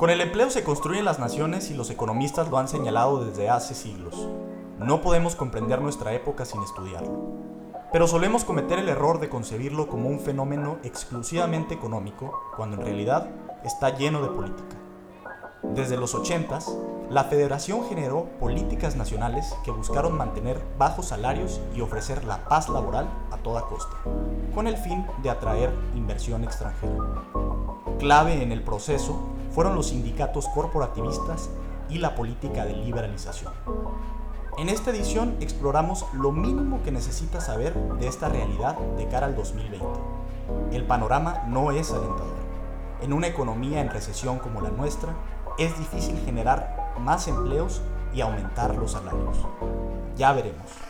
Con el empleo se construyen las naciones y los economistas lo han señalado desde hace siglos. No podemos comprender nuestra época sin estudiarlo. Pero solemos cometer el error de concebirlo como un fenómeno exclusivamente económico, cuando en realidad está lleno de política. Desde los 80 la Federación generó políticas nacionales que buscaron mantener bajos salarios y ofrecer la paz laboral a toda costa, con el fin de atraer inversión extranjera. Clave en el proceso fueron los sindicatos corporativistas y la política de liberalización. En esta edición exploramos lo mínimo que necesitas saber de esta realidad de cara al 2020. El panorama no es alentador. En una economía en recesión como la nuestra, es difícil generar más empleos y aumentar los salarios. Ya veremos.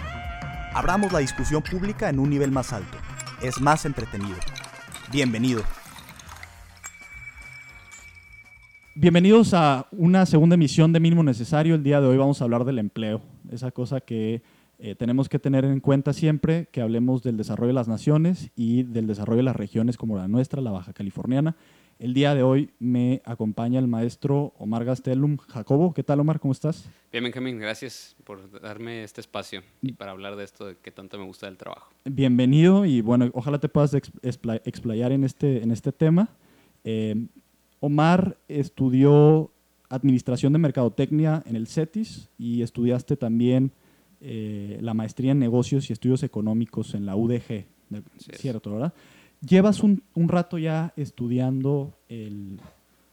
Abramos la discusión pública en un nivel más alto. Es más entretenido. Bienvenido. Bienvenidos a una segunda emisión de Mínimo Necesario. El día de hoy vamos a hablar del empleo, esa cosa que eh, tenemos que tener en cuenta siempre que hablemos del desarrollo de las naciones y del desarrollo de las regiones como la nuestra, la Baja Californiana. El día de hoy me acompaña el maestro Omar Gastelum Jacobo. ¿Qué tal, Omar? ¿Cómo estás? Bien, Benjamín, gracias por darme este espacio y para hablar de esto que tanto me gusta del trabajo. Bienvenido y bueno, ojalá te puedas explayar en este, en este tema. Eh, Omar estudió Administración de Mercadotecnia en el CETIS y estudiaste también eh, la maestría en Negocios y Estudios Económicos en la UDG, ¿cierto, verdad? Llevas un, rato ya estudiando el,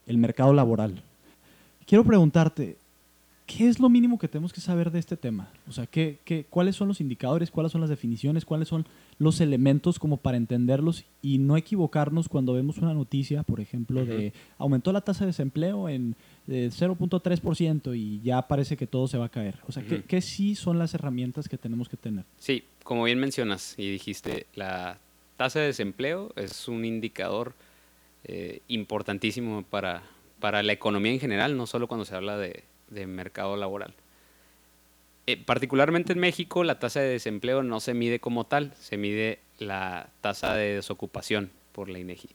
el mercado laboral. Quiero preguntarte, ¿qué es lo mínimo que tenemos que saber de este tema? O sea, ¿qué, qué, cuáles son los indicadores, cuáles son las definiciones, cuáles son los elementos como para entenderlos y no equivocarnos cuando vemos una noticia, por ejemplo, de aumentó la tasa de desempleo en 0.3% y ya parece que todo se va a caer? O sea, ¿qué, ¿qué sí son las herramientas que tenemos que tener? Sí, como bien mencionas y dijiste, la tasa de desempleo es un indicador eh, importantísimo para, para la economía en general, no solo cuando se habla de de mercado laboral. Eh, particularmente en México, la tasa de desempleo no se mide como tal, se mide la tasa de desocupación por la INEGI.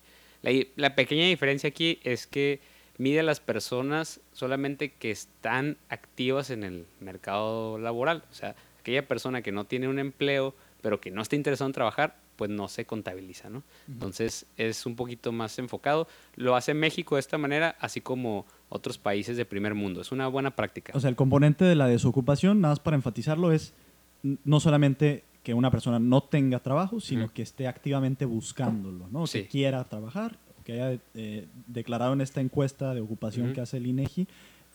La, pequeña diferencia aquí es que mide a las personas solamente que están activas en el mercado laboral. O sea, aquella persona que no tiene un empleo, pero que no está interesado en trabajar, pues no se contabiliza, ¿no? Entonces es un poquito más enfocado. Lo hace México de esta manera, así como otros países de primer mundo. Es una buena práctica. O sea, el componente de la desocupación, nada más para enfatizarlo, es no solamente que una persona no tenga trabajo, sino que esté activamente buscándolo, ¿no? Que quiera trabajar, que haya eh, declarado en esta encuesta de ocupación que hace el INEGI,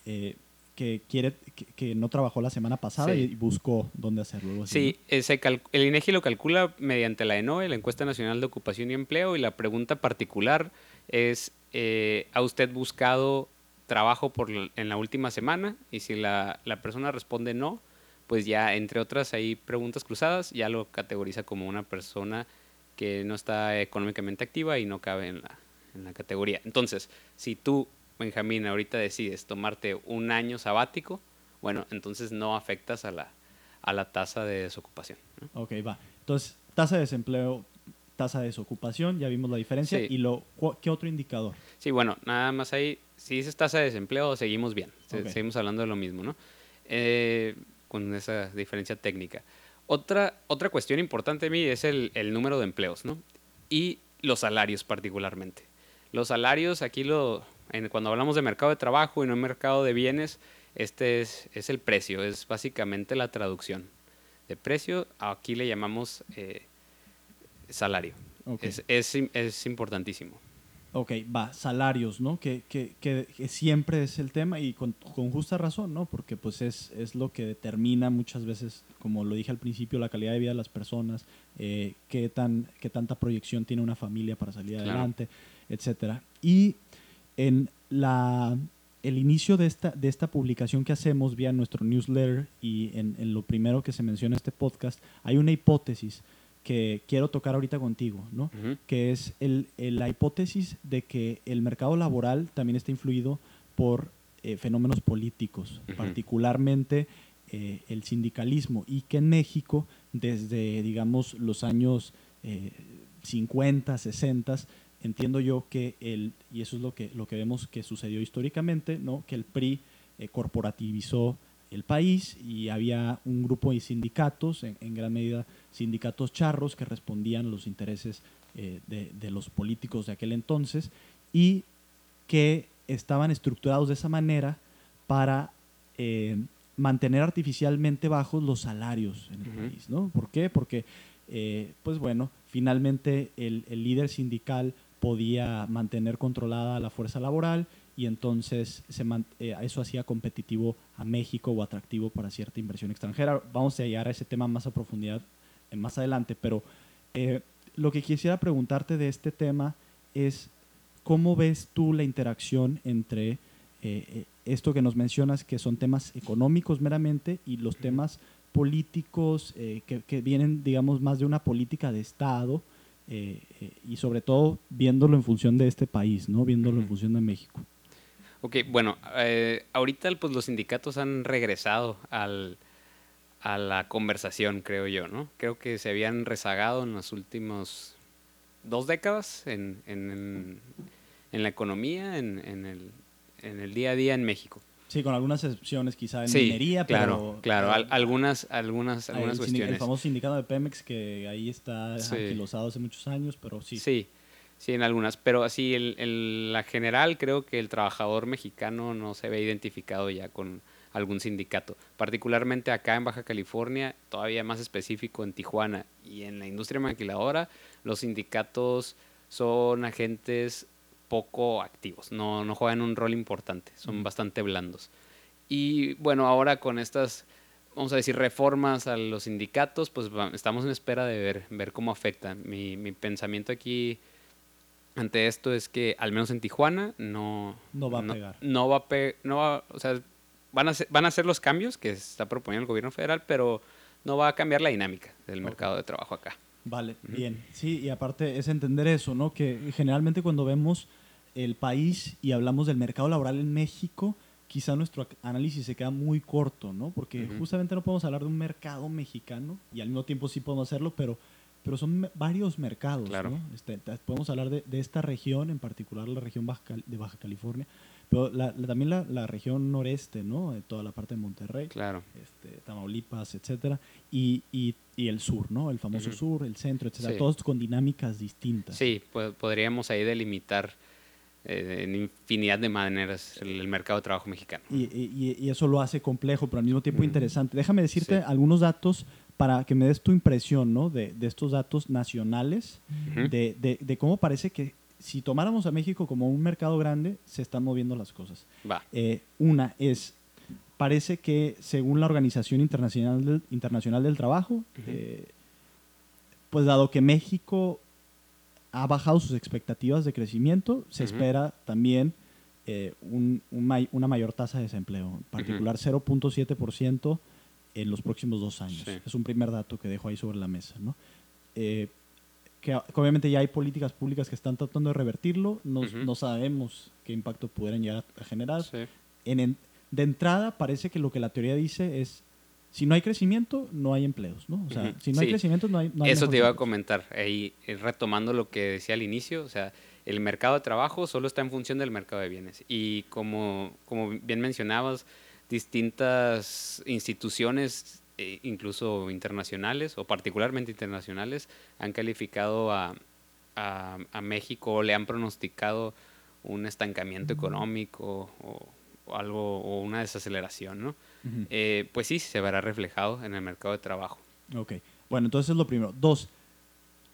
eh, que quiere que, no trabajó la semana pasada y buscó dónde hacerlo. sí, el INEGI lo calcula mediante la ENOE, la Encuesta Nacional de Ocupación y Empleo, y la pregunta particular es, eh, ¿ha usted buscado trabajo por, en la última semana? Y si la, la persona responde no, pues ya, entre otras, hay preguntas cruzadas, ya lo categoriza como una persona que no está económicamente activa y no cabe en la, en la categoría. Entonces, si tú Benjamín, ahorita decides tomarte un año sabático, bueno, entonces no afectas a la, a la tasa de desocupación. Ok, va. Entonces, tasa de desempleo, tasa de desocupación, ya vimos la diferencia. ¿Y lo, qué otro indicador? Sí, bueno, nada más ahí, si dices tasa de desempleo, seguimos bien. Seguimos hablando de lo mismo, ¿no? Eh, con esa diferencia técnica. Otra, otra cuestión importante a mí es el, el número de empleos, ¿no? Y los salarios particularmente. Los salarios, aquí lo, cuando hablamos de mercado de trabajo y no mercado de bienes, este es, es el precio, es básicamente la traducción. De precio, aquí le llamamos eh, salario. Es, es, es, importantísimo. Ok, va, salarios, ¿no? Que, que, que, siempre es el tema y con, con, justa razón, ¿no? Porque pues es, es lo que determina muchas veces, como lo dije al principio, la calidad de vida de las personas, eh, qué, tan, qué tanta proyección tiene una familia para salir adelante, etcétera. Y En la, el inicio de esta, de esta publicación que hacemos vía nuestro newsletter y en, en lo primero que se menciona este podcast, hay una hipótesis que quiero tocar ahorita contigo, ¿no? Que es el, el- la hipótesis de que el mercado laboral también está influido por eh, fenómenos políticos, particularmente eh, el sindicalismo, y que en México, desde, digamos, los años eh, 50, 60, entiendo yo que el, y eso es lo que, lo que vemos que sucedió históricamente, ¿no? que el PRI eh, corporativizó el país y había un grupo de sindicatos, en, en gran medida sindicatos charros, que respondían a los intereses eh, de, de los políticos de aquel entonces y que estaban estructurados de esa manera para eh, mantener artificialmente bajos los salarios en el país, ¿no? ¿Por qué? Porque, pues bueno, finalmente el, el líder sindical podía mantener controlada la fuerza laboral y entonces se eh, eso hacía competitivo a México o atractivo para cierta inversión extranjera. Vamos a llegar a ese tema más a profundidad eh, más adelante, pero eh, lo que quisiera preguntarte de este tema es cómo ves tú la interacción entre eh, eh, esto que nos mencionas, que son temas económicos meramente, y los temas políticos que, que vienen, digamos, más de una política de Estado, eh, eh, y sobre todo viéndolo en función de este país, ¿no? Viéndolo en función de México. Ok, bueno, eh, ahorita pues los sindicatos han regresado al, a la conversación, creo yo, ¿no? Creo que se habían rezagado en los últimos dos décadas en, en, en- en la economía, en, en el, en el día a día en México. Sí, con algunas excepciones quizá en sí, minería, claro, pero... claro, al- pero- algunas, algunas, algunas el, sindi- el cuestiones. famoso sindicato de Pemex que ahí está Sí. anquilosado hace muchos años, pero sí. Sí, sí, en algunas. Pero así, el, el- la general, creo que el trabajador mexicano no se ve identificado ya con algún sindicato. Particularmente acá en Baja California, todavía más específico en Tijuana y en la industria maquiladora, los sindicatos son agentes poco activos, no, no juegan un rol importante, son bastante blandos. Y bueno, ahora con estas, vamos a decir, reformas a los sindicatos, pues estamos en espera de ver, ver cómo afectan. Mi, mi pensamiento aquí ante esto es que, al menos en Tijuana, no... No va a pegar. No va a no va, o sea, van a, ser, van a hacer los cambios que está proponiendo el gobierno federal, pero no va a cambiar la dinámica del mercado de trabajo acá. Vale, bien. Sí, y aparte es entender eso, ¿no? Que generalmente cuando vemos el país y hablamos del mercado laboral en México, quizá nuestro análisis se queda muy corto, ¿no? Porque justamente no podemos hablar de un mercado mexicano y al mismo tiempo sí podemos hacerlo, pero, pero son varios mercados, Claro. ¿no? Este, podemos hablar de, de esta región, en particular la región Baja de Baja California, pero la- la- también la, la región noreste, ¿no? De toda la parte de Monterrey Claro. este, Tamaulipas, etcétera, y, y, y el sur, ¿no? El famoso sur, el centro, etcétera, Sí. todos con dinámicas distintas. Sí, po- podríamos ahí delimitar eh, en infinidad de maneras el, el mercado de trabajo mexicano. Y, y- y eso lo hace complejo, pero al mismo tiempo interesante. Déjame decirte Sí. algunos datos para que me des tu impresión, ¿no? De, de estos datos nacionales, de, de- de cómo parece que si tomáramos a México como un mercado grande, se están moviendo las cosas. Va. Eh, una es, parece que según la Organización Internacional del, Internacional del Trabajo, eh, pues dado que México ha bajado sus expectativas de crecimiento, se Ujú. espera también eh, un- un may- una mayor tasa de desempleo, en particular 0.7% en los próximos dos años. Sí. Es un primer dato que dejo ahí sobre la mesa. ¿no? Eh, que, obviamente ya hay políticas públicas que están tratando de revertirlo, no, Ujú. no sabemos qué impacto pudieran llegar a generar. Sí. En- de entrada parece que lo que la teoría dice es, si no hay crecimiento, no hay empleos, ¿no? O sea, si no hay Sí. crecimiento, no hay... no hay Eso te iba a comentar, ahí eh, retomando lo que decía al inicio, o sea, el mercado de trabajo solo está en función del mercado de bienes. Y como, como bien mencionabas, distintas instituciones, eh, incluso internacionales o particularmente internacionales, han calificado a, a, a México o le han pronosticado un estancamiento económico o, o algo o una desaceleración, ¿no? Ujú. Eh, pues sí, se verá reflejado en el mercado de trabajo. Ok, bueno, entonces es lo primero. Dos,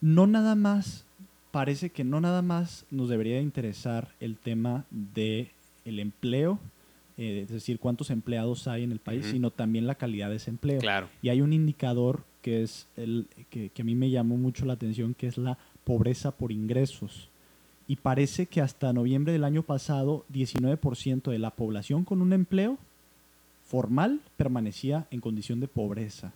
no nada más, parece que no nada más nos debería interesar el tema de el empleo, eh, es decir, cuántos empleados hay en el país, Ujú. sino también la calidad de ese empleo. Claro. Y hay un indicador que es el que, que a mí me llamó mucho la atención, que es la pobreza por ingresos. y parece que hasta noviembre del año pasado 19% de la población con un empleo formal permanecía en condición de pobreza.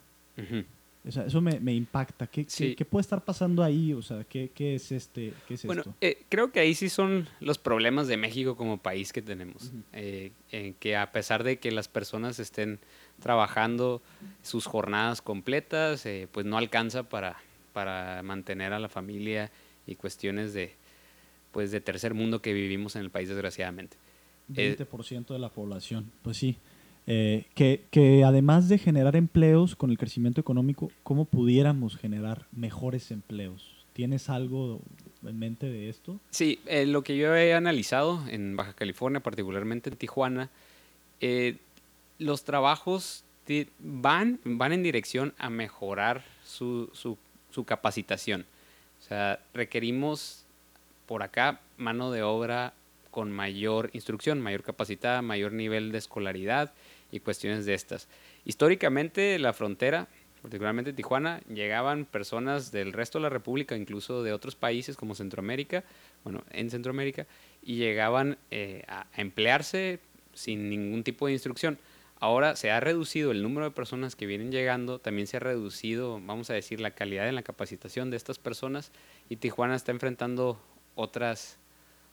O sea, eso me, me impacta. ¿Qué, qué- Sí. qué puede estar pasando ahí? O sea, ¿qué, qué es, este, qué es Bueno, esto? eh, creo que ahí sí son los problemas de México como país que tenemos. Eh, en que a pesar de que las personas estén trabajando sus jornadas completas, eh, pues no alcanza para, para mantener a la familia y cuestiones de, pues de tercer mundo que vivimos en el país desgraciadamente. eh, 20% de la población. Pues sí. Eh, que, que además de generar empleos con el crecimiento económico, ¿cómo pudiéramos generar mejores empleos? ¿Tienes algo en mente de esto? Sí, eh, lo que yo he analizado en Baja California, particularmente en Tijuana, eh, los trabajos van, van en dirección a mejorar su, su- su capacitación. O sea, requerimos por acá mano de obra con mayor instrucción, mayor capacitada, mayor nivel de escolaridad y cuestiones de estas. Históricamente la frontera, particularmente Tijuana, llegaban personas del resto de la República, incluso de otros países como Centroamérica, bueno, en Centroamérica, y llegaban eh, a emplearse sin ningún tipo de instrucción. Ahora se ha reducido el número de personas que vienen llegando, también se ha reducido, vamos a decir, la calidad en la capacitación de estas personas y Tijuana está enfrentando otras,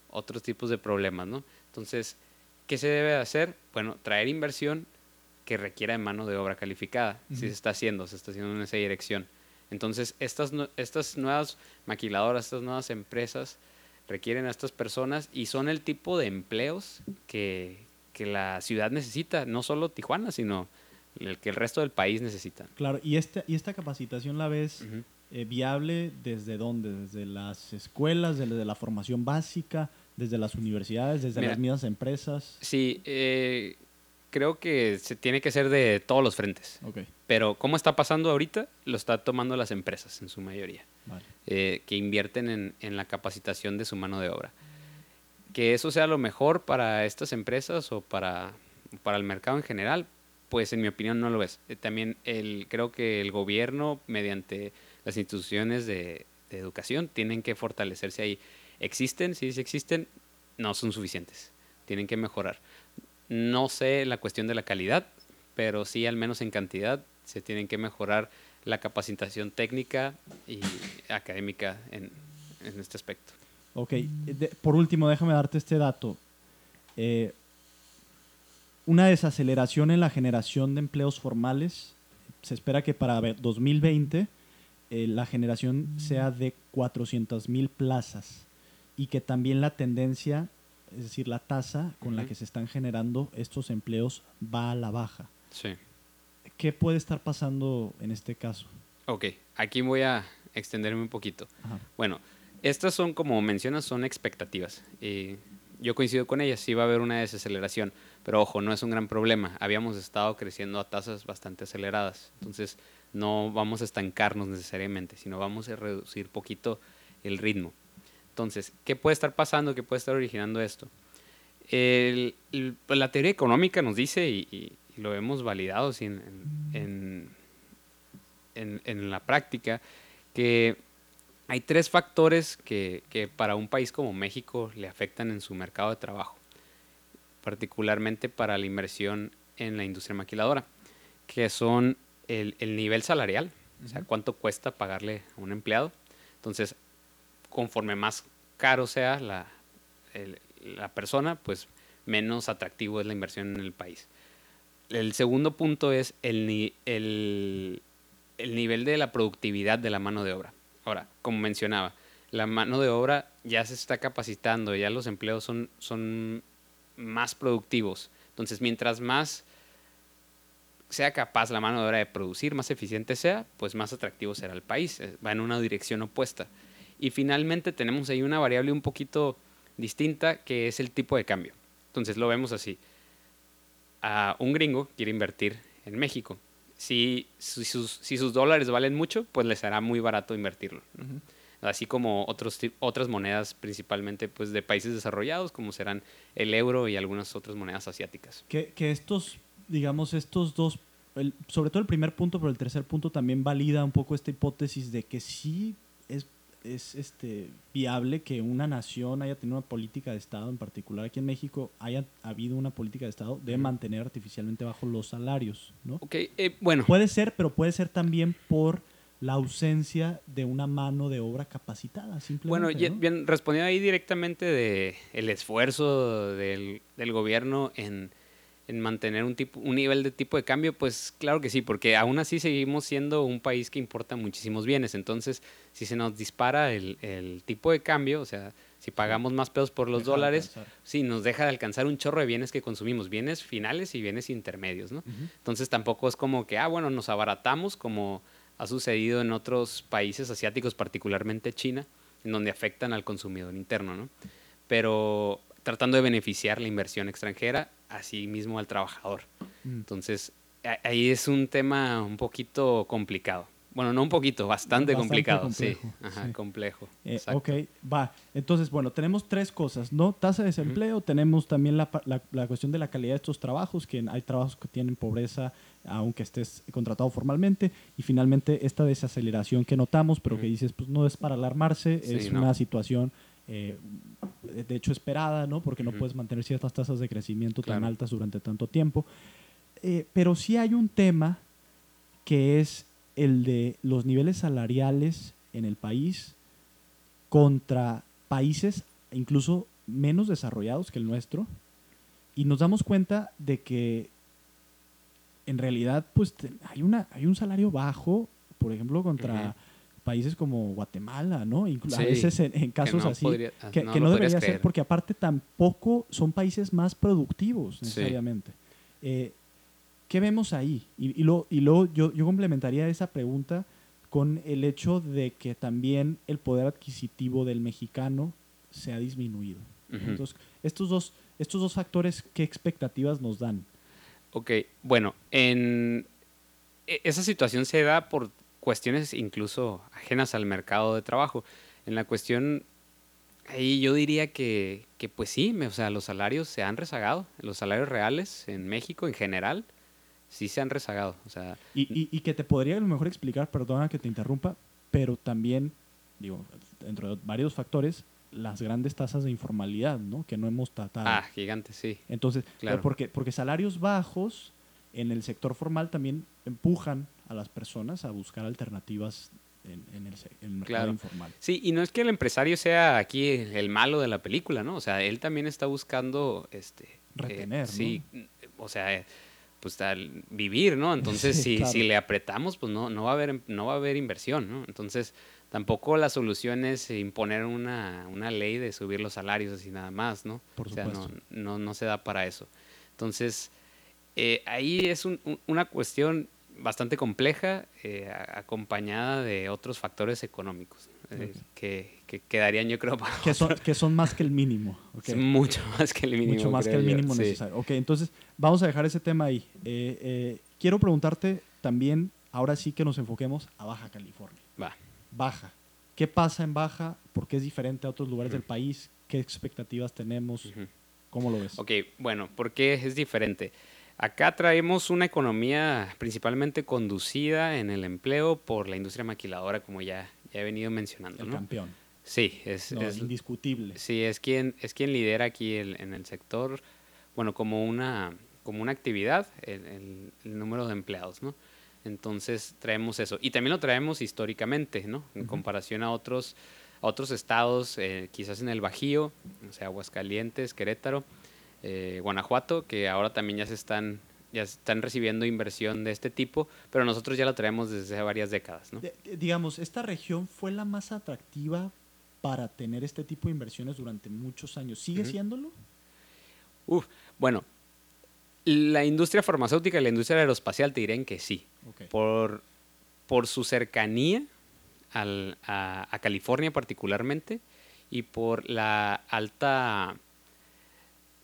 otros tipos de problemas, ¿no? Entonces, ¿qué se debe de hacer? Bueno, traer inversión que requiera de mano de obra calificada. Si se está haciendo, se está haciendo en esa dirección. Entonces, estas, estas nuevas maquiladoras, estas nuevas empresas requieren a estas personas y son el tipo de empleos que, que la ciudad necesita, no solo Tijuana, sino el que el resto del país necesita. Claro, y esta, y esta capacitación la ves Ujú. eh, viable desde dónde? Desde las escuelas, desde la formación básica, desde las universidades, desde Mira. las mismas empresas. Sí, eh, creo que se tiene que ser de todos los frentes. Ok, Pero ¿cómo está pasando ahorita? Lo está tomando las empresas en su mayoría, vale. eh, que invierten en, en la capacitación de su mano de obra. Que eso sea lo mejor para estas empresas o para, para el mercado en general, pues en mi opinión no lo es. Eh, también el, creo que el gobierno, mediante las instituciones de, de educación, tienen que fortalecerse ahí. ¿Existen? Sí, sí existen. No son suficientes. Tienen que mejorar. No sé la cuestión de la calidad, pero sí al menos en cantidad se tienen que mejorar la capacitación técnica y académica en, en este aspecto. Ok, por último, déjame darte este dato. Eh, una desaceleración en la generación de empleos formales. Se espera que para ve- 2020 eh, la generación sea de 400 mil plazas y que también la tendencia, es decir, la tasa con la Ujú. que se están generando estos empleos va a la baja. Sí. ¿Qué puede estar pasando en este caso? Ok, aquí voy a extenderme un poquito. Ajá. Bueno, estas son, como mencionas, son expectativas. Y yo coincido con ellas, sí va a haber una desaceleración, pero ojo, no es un gran problema. Habíamos estado creciendo a tasas bastante aceleradas, entonces no vamos a estancarnos necesariamente, sino vamos a reducir poquito el ritmo. Entonces, ¿qué puede estar pasando? ¿Qué puede estar originando esto? El- el- pues, la teoría económica nos dice, y, y- y lo hemos validado sí, en, en- en- en- la práctica, que hay tres factores que, que para un país como México le afectan en su mercado de trabajo, particularmente para la inversión en la industria maquiladora, que son el, el nivel salarial, o sea, cuánto cuesta pagarle a un empleado. Entonces, conforme más caro sea la, la persona, pues menos atractivo es la inversión en el país. El segundo punto es el, el, el nivel de la productividad de la mano de obra. Ahora, como mencionaba, la mano de obra ya se está capacitando, ya los empleos son, son más productivos. Entonces, mientras más sea capaz la mano de obra de producir, más eficiente sea, pues más atractivo será el país. Eh, Va en una dirección opuesta. Y finalmente tenemos ahí una variable un poquito distinta que es el tipo de cambio. Entonces lo vemos así. A un gringo quiere invertir en México. Si, si sus, si sus dólares valen mucho, pues les será muy barato invertirlo. ¿no? Así como otros, otras monedas, principalmente pues, de países desarrollados, como serán el euro y algunas otras monedas asiáticas. Que, que estos, digamos, estos dos, el- sobre todo el primer punto, pero el tercer punto también valida un poco esta hipótesis de que sí es, es este, viable que una nación haya tenido una política de Estado, en particular aquí en México, haya habido una política de Estado de mantener artificialmente bajo los salarios, ¿no? Ok, eh, bueno. Puede ser, pero puede ser también por la ausencia de una mano de obra capacitada, simplemente. Bueno, ¿no? bien, respondiendo ahí directamente de el esfuerzo del, del gobierno en, en, mantener un, tipo, un nivel de tipo de cambio, pues claro que sí, porque aún así seguimos siendo un país que importa muchísimos bienes. Entonces, si se nos dispara el, el tipo de cambio, o sea, si pagamos más pesos por los Deja dólares, sí, nos deja de alcanzar un chorro de bienes que consumimos, bienes finales y bienes intermedios, ¿no? Entonces tampoco es como que, ah, bueno, nos abaratamos como ha sucedido en otros países asiáticos, particularmente China, en donde afectan al consumidor interno, ¿no? Pero tratando de beneficiar la inversión extranjera, así mismo al trabajador. Mm. Entonces, a- ahí es un tema un poquito complicado. Bueno, no un poquito, bastante, Bastante complicado, complejo, sí. Ajá, sí. complejo. Eh, ok, va. Entonces, bueno, tenemos tres cosas, ¿no? Tasa de desempleo, tenemos también la, la- la cuestión de la calidad de estos trabajos, que hay trabajos que tienen pobreza aunque estés contratado formalmente, y finalmente esta desaceleración que notamos, pero que dices, pues no es para alarmarse, Sí, es no. una situación, eh, de hecho, esperada, ¿no? Porque no puedes mantener ciertas tasas de crecimiento tan altas durante tanto tiempo. Eh, pero sí hay un tema que es el de los niveles salariales en el país contra países incluso menos desarrollados que el nuestro y nos damos cuenta de que en realidad pues hay una hay un salario bajo por ejemplo contra. Países como Guatemala no Inclu- a veces en, en que casos no así podría- que, no que lo no podrías debería ser porque aparte tampoco son países más productivos Sí. necesariamente Eh, ¿Qué vemos ahí? Y, y, lo, y luego yo, yo complementaría esa pregunta con el hecho de que también el poder adquisitivo del mexicano se ha disminuido. Entonces, estos dos, estos dos factores, ¿qué expectativas nos dan? Ok, bueno, en e- esa situación se da por cuestiones incluso ajenas al mercado de trabajo. En la cuestión, ahí yo diría que, que pues sí, me- o sea, los salarios se han rezagado, los salarios reales en México en general sí se han rezagado. O sea, Y, y, y que te podría a lo mejor explicar, perdona que te interrumpa, pero también, digo, dentro de varios factores, las grandes tasas de informalidad, ¿no? Que no hemos tratado. ah, gigante, sí. Entonces, Claro. porque, porque salarios bajos en el sector formal también empujan a las personas a buscar alternativas en, en el, en el mercado Claro. informal. Sí, y no es que el empresario sea aquí el malo de la película, ¿no? O sea, él también está buscando, este... eh, Retener, Sí, o sea, pues al vivir, ¿no? Entonces, Sí, si, claro. si le apretamos, pues no, no, va a haber, no va a haber inversión, ¿no? Entonces, tampoco la solución es imponer una, una ley de subir los salarios así nada más, ¿no? Por o sea, no, supuesto. no, no se da para eso. Entonces, eh, ahí es un- un- una cuestión bastante compleja, eh, acompañada de otros factores económicos, eh, Ok. que, que quedarían, yo creo, para Que son, que son más que el mínimo. ok. es mucho más que el mínimo. Mucho más que el yo, mínimo sí. necesario. Ok, entonces vamos a dejar ese tema ahí. Eh, eh, quiero preguntarte también, ahora sí que nos enfoquemos a Baja California. Va. Baja. ¿Qué pasa en Baja? ¿Por qué es diferente a otros lugares Ujú. del país? ¿Qué expectativas tenemos? Ujú. ¿Cómo lo ves? Ok, bueno, ¿por qué es diferente? Acá traemos una economía principalmente conducida en el empleo por la industria maquiladora, como ya, ya he venido mencionando. El ¿no? campeón. Sí, es, No, es- indiscutible. sí, es quien, es quien lidera aquí el- en el sector, bueno, como una, como una actividad, el, el- el número de empleados, ¿no? Entonces traemos eso. Y también lo traemos históricamente, ¿no? En comparación a otros, a otros estados, eh, quizás en el Bajío, o sea, Aguascalientes, Querétaro, eh, Guanajuato, que ahora también ya se están, ya están recibiendo inversión de este tipo, pero nosotros ya lo traemos desde hace varias décadas, ¿no? De- digamos, esta región fue la más atractiva para tener este tipo de inversiones durante muchos años. ¿Sigue Ujú. siéndolo? Uf, bueno, la industria farmacéutica y la industria aeroespacial te dirían que sí. Por, por su cercanía al- a, a California particularmente y por la alta,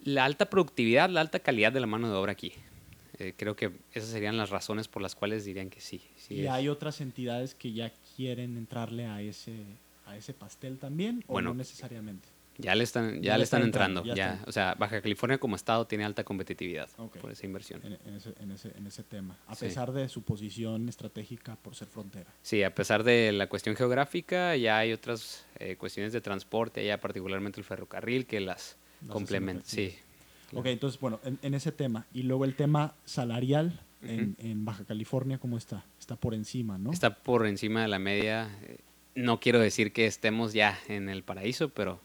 la alta productividad, la alta calidad de la mano de obra aquí. Eh, creo que esas serían las razones por las cuales dirían que sí. sí ¿Y es. hay otras entidades que ya quieren entrarle a ese, a ese pastel también o Bueno, no necesariamente? Ya le están, ya, Ya le están están entrando. entrando, ya ya, están. O sea, Baja California como estado tiene alta competitividad por esa inversión. En, en ese, en, ese, en ese tema, a Sí. pesar de su posición estratégica por ser frontera. Sí, a pesar de la cuestión geográfica, ya hay otras eh, cuestiones de transporte, ya particularmente el ferrocarril, que las Hacen Sí. Ok, entonces, bueno, en, en ese tema. Y luego el tema salarial en Baja California, ¿cómo está? Está por encima, ¿no? Está por encima de la media. eh, No quiero decir que estemos ya en el paraíso, pero,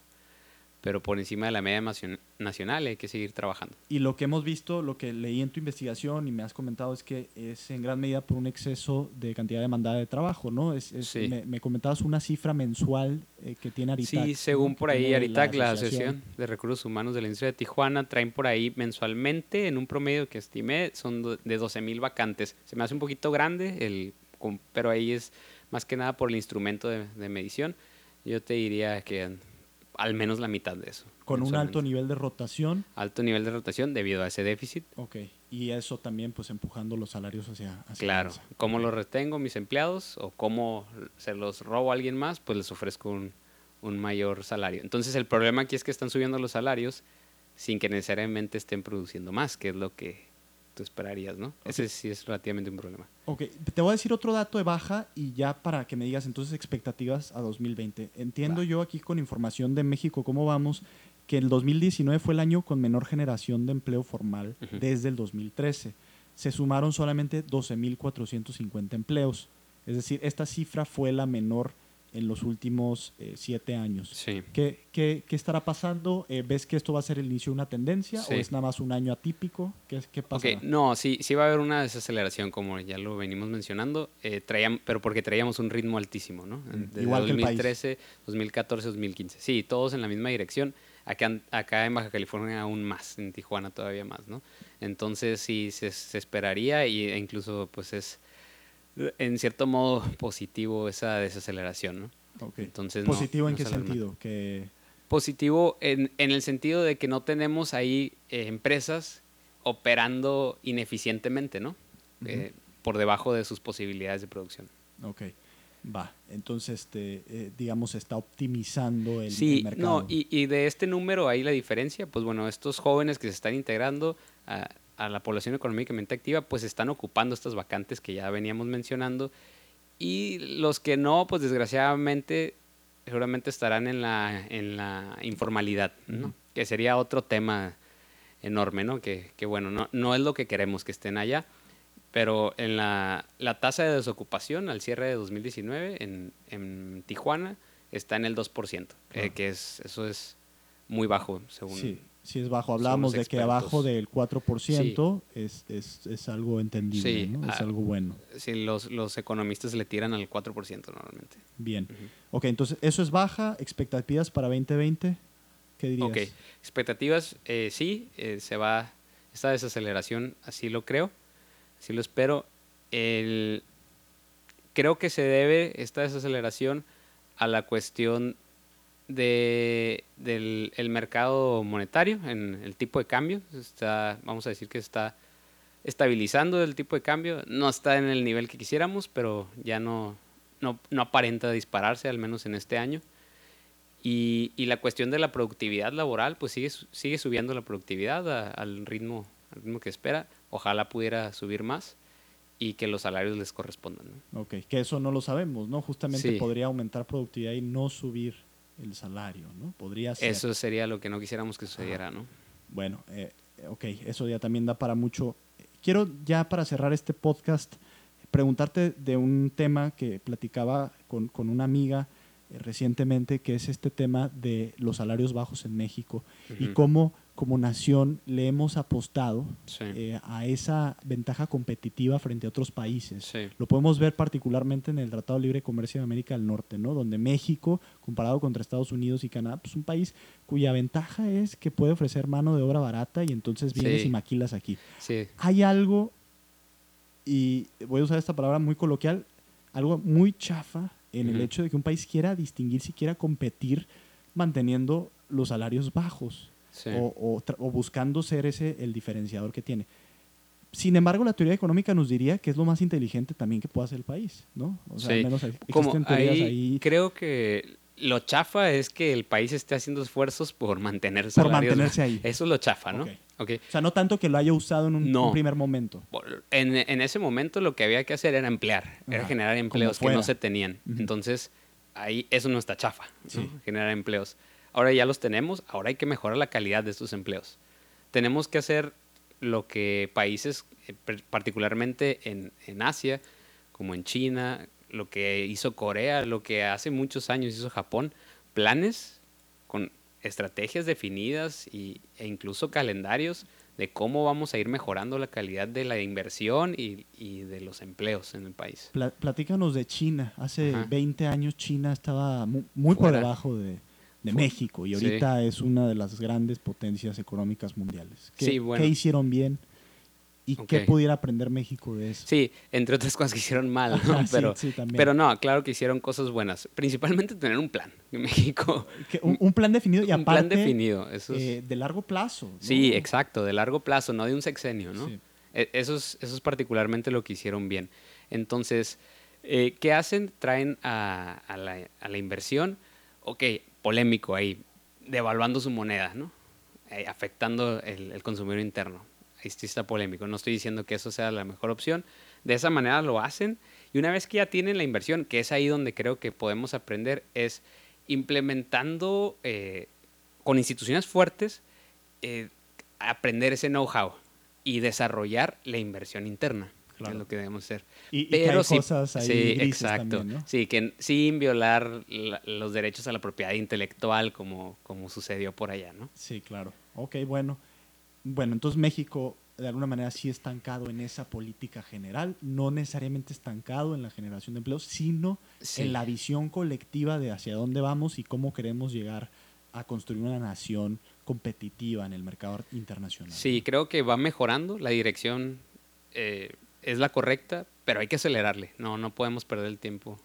pero por encima de la media nacion- nacional hay que seguir trabajando. Y lo que hemos visto, lo que leí en tu investigación y me has comentado es que es en gran medida por un exceso de cantidad demandada de trabajo, ¿no? Es, es- Sí. me, me comentabas una cifra mensual eh, que tiene Aritac. Sí, según por ahí Aritac, la Asociación de Recursos Humanos de la Industria de Tijuana, traen por ahí mensualmente, en un promedio que estimé, son de 12 mil vacantes. Se me hace un poquito grande, el, pero ahí es más que nada por el instrumento de, de medición. Yo te diría que al menos la mitad de eso. Con un alto nivel de rotación. Alto nivel de rotación debido a ese déficit. Ok. Y eso también, pues, empujando los salarios hacia. hacia Claro, cómo los retengo mis empleados o cómo se los robo a alguien más, pues les ofrezco un, un mayor salario. Entonces el problema aquí es que están subiendo los salarios sin que necesariamente estén produciendo más, que es lo que tú esperarías, ¿no? Ese sí es relativamente un problema. Ok, te voy a decir otro dato de baja y ya para que me digas entonces expectativas a 2020. Entiendo Va. yo aquí con información de México cómo vamos que el 2019 fue el año con menor generación de empleo formal desde el 2013. Se sumaron solamente 12.450 empleos. Es decir, esta cifra fue la menor en los últimos eh, siete años. Sí. ¿Qué, qué, qué estará pasando? Eh, ¿Ves que esto va a ser el inicio de una tendencia Sí. o es nada más un año atípico? ¿Qué, qué pasa? Ok, no, sí, sí va a haber una desaceleración, como ya lo venimos mencionando, eh, traíam- pero porque traíamos un ritmo altísimo, ¿no? Mm, Desde igual que el país. 2013, 2014, 2015. Sí, todos en la misma dirección. Acá, acá en Baja California aún más, en Tijuana todavía más, ¿no? Entonces sí se, se esperaría e incluso pues es en cierto modo positivo esa desaceleración, ¿no? Ok. Entonces, no- ¿Positivo en no qué sentido? Que Positivo en, en el sentido de que no tenemos ahí eh, empresas operando ineficientemente, ¿no? Eh, por debajo de sus posibilidades de producción. Ok, va. Entonces, este, eh, digamos, está optimizando el, sí, el mercado. no, y, y de este número ahí la diferencia, pues bueno, estos jóvenes que se están integrando a, a la población económicamente activa, pues están ocupando estas vacantes que ya veníamos mencionando. Y los que no, pues desgraciadamente, seguramente estarán en la, en la informalidad, ¿no? Que sería otro tema enorme, ¿no? Que, que bueno, no, no es lo que queremos que estén allá. Pero en la, la tasa de desocupación al cierre de 2019 en, en Tijuana está en el 2%, eh, que es, eso es muy bajo, según... Sí, sí es bajo. Hablábamos de que abajo del 4% es, es, es algo entendible, Sí, ¿no? Es ah, algo bueno. Sí, los, los economistas le tiran al 4% normalmente. Bien. Ujú. Ok, entonces, eso es baja. ¿Expectativas para 2020? ¿Qué dirías? Ok, expectativas, eh, sí, eh, se va, esta desaceleración, así lo creo, así lo espero. El, creo que se debe esta desaceleración a la cuestión de, del el mercado monetario, en el tipo de cambio. Está, vamos a decir que está estabilizando el tipo de cambio. No está en el nivel que quisiéramos, pero ya no, no, no aparenta dispararse, al menos en este año. Y, y la cuestión de la productividad laboral, pues sigue, sigue subiendo la productividad a- al, ritmo, al ritmo que espera. Ojalá pudiera subir más y que los salarios les correspondan. ¿no? Ok, que eso no lo sabemos, ¿no? Justamente Sí. podría aumentar productividad y no subir el salario, ¿no? Podría ser. Eso sería lo que no quisiéramos que sucediera, ¿no? Bueno, eh, ok, eso ya también da para mucho. Quiero ya para cerrar este podcast preguntarte de un tema que platicaba con, con una amiga eh, recientemente, que es este tema de los salarios bajos en México y cómo como nación le hemos apostado Sí. eh, a esa ventaja competitiva frente a otros países. Sí. Lo podemos ver particularmente en el Tratado de Libre Comercio de América del Norte, ¿no? donde México, comparado contra Estados Unidos y Canadá, pues un país cuya ventaja es que puede ofrecer mano de obra barata y entonces vienes Sí. y maquilas aquí. Hay algo, y voy a usar esta palabra muy coloquial, algo muy chafa en el hecho de que un país quiera distinguirse y quiera competir manteniendo los salarios bajos Sí. o, o o buscando ser ese el diferenciador que tiene. Sin embargo, la teoría económica nos diría que es lo más inteligente también que puede hacer el país, ¿no? O sea, Sí. al menos Como ahí, ahí. creo que lo chafa es que el país esté haciendo esfuerzos por mantenerse Por mantenerse ahí. Eso es lo chafa, ¿no? Ok. Ok. O sea, no tanto que lo haya usado en un, No. un primer momento. En, en ese momento lo que había que hacer era emplear, era Ajá, generar como empleos que no se tenían. Ujú. Entonces, ahí eso no está chafa, ¿no? Sí. generar empleos. Ahora ya los tenemos, ahora hay que mejorar la calidad de estos empleos. Tenemos que hacer lo que países, eh, particularmente en, en Asia, como en China, lo que hizo Corea, lo que hace muchos años hizo Japón, planes con estrategias definidas y, e incluso calendarios de cómo vamos a ir mejorando la calidad de la inversión y, y de los empleos en el país. Pla- platícanos de China. Hace Ajá. 20 años China estaba mu- muy, por debajo de, de México y sí. ahorita es una de las grandes potencias económicas mundiales. ¿Qué, Sí, bueno. qué hicieron bien y qué pudiera aprender México de eso? Sí, entre otras cosas que hicieron mal, ¿no? Sí, pero, sí, pero no, claro que hicieron cosas buenas. Principalmente tener un plan. En México, un, un plan definido y un aparte plan definido. Eso es- eh, de largo plazo. ¿no? Sí, exacto, de largo plazo, no de un sexenio, ¿no? Sí. E- Eso es, eso es particularmente lo que hicieron bien. Entonces, eh, ¿qué hacen? Traen a, a la, a la inversión, ok, polémico ahí, devaluando su moneda, ¿no? Eh, afectando el, el consumidor interno. Ahí sí está polémico. No estoy diciendo que eso sea la mejor opción. De esa manera lo hacen. Y una vez que ya tienen la inversión, que es ahí donde creo que podemos aprender, es implementando eh, con instituciones fuertes, eh, aprender ese know-how y desarrollar la inversión interna, Claro. es lo que debemos hacer. Y, y que hay sí- cosas ahí sí, exacto. también, ¿no? Sí, que sin violar la- los derechos a la propiedad intelectual como, como sucedió por allá, ¿no? Sí, claro. Ok, bueno. Bueno, entonces México de alguna manera sí estancado en esa política general, no necesariamente estancado en la generación de empleos, sino Sí. en la visión colectiva de hacia dónde vamos y cómo queremos llegar a construir una nación competitiva en el mercado internacional. Sí, creo que va mejorando, la dirección eh, es la correcta, pero hay que acelerarle, no, no podemos perder el tiempo.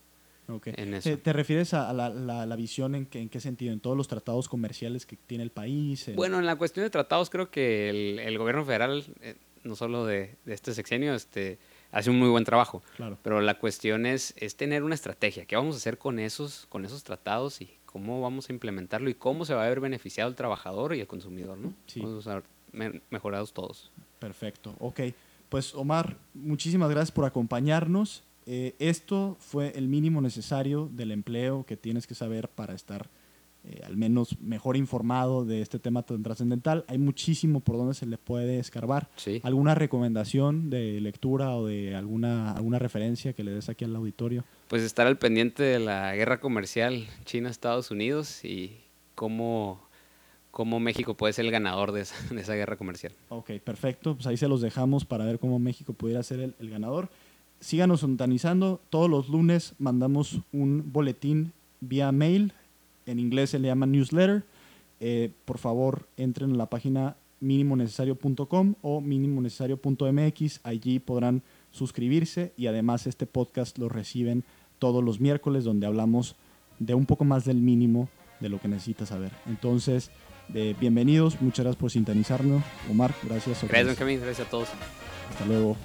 En ¿Te, eso. te refieres a la, la- la visión en, qué- en qué sentido? ¿En todos los tratados comerciales que tiene el país? En- Bueno, en la cuestión de tratados creo que el, el gobierno federal, eh, no solo de, de este sexenio, este, hace un muy buen trabajo. Claro. Pero la cuestión es, es tener una estrategia. ¿Qué vamos a hacer con esos, con esos tratados y cómo vamos a implementarlo y cómo se va a ver beneficiado el trabajador y el consumidor? ¿no? Sí. Vamos a ver me- mejorados todos. Perfecto, ok. Pues Omar, muchísimas gracias por acompañarnos. Eh, esto fue el mínimo necesario del empleo que tienes que saber para estar eh, al menos mejor informado de este tema tan trascendental. Hay muchísimo por donde se le puede escarbar. Sí. ¿Alguna recomendación de lectura o de alguna, alguna referencia que le des aquí al auditorio? Pues estar al pendiente de la guerra comercial China-Estados Unidos y cómo, cómo México puede ser el ganador de esa, de esa guerra comercial. Ok, perfecto. Pues ahí se los dejamos para ver cómo México pudiera ser el, ganador. Síganos sintonizando. Todos los lunes mandamos un boletín vía mail. En inglés se le llama newsletter. Eh, por favor, entren a la página minimonecesario.com o minimonecesario.mx. Allí podrán suscribirse y además este podcast lo reciben todos los miércoles donde hablamos de un poco más del mínimo de lo que necesitas saber. Entonces, eh, bienvenidos, muchas gracias por sintonizarnos. Omar, gracias. Gracias. Benjamín. Gracias a todos. Hasta luego.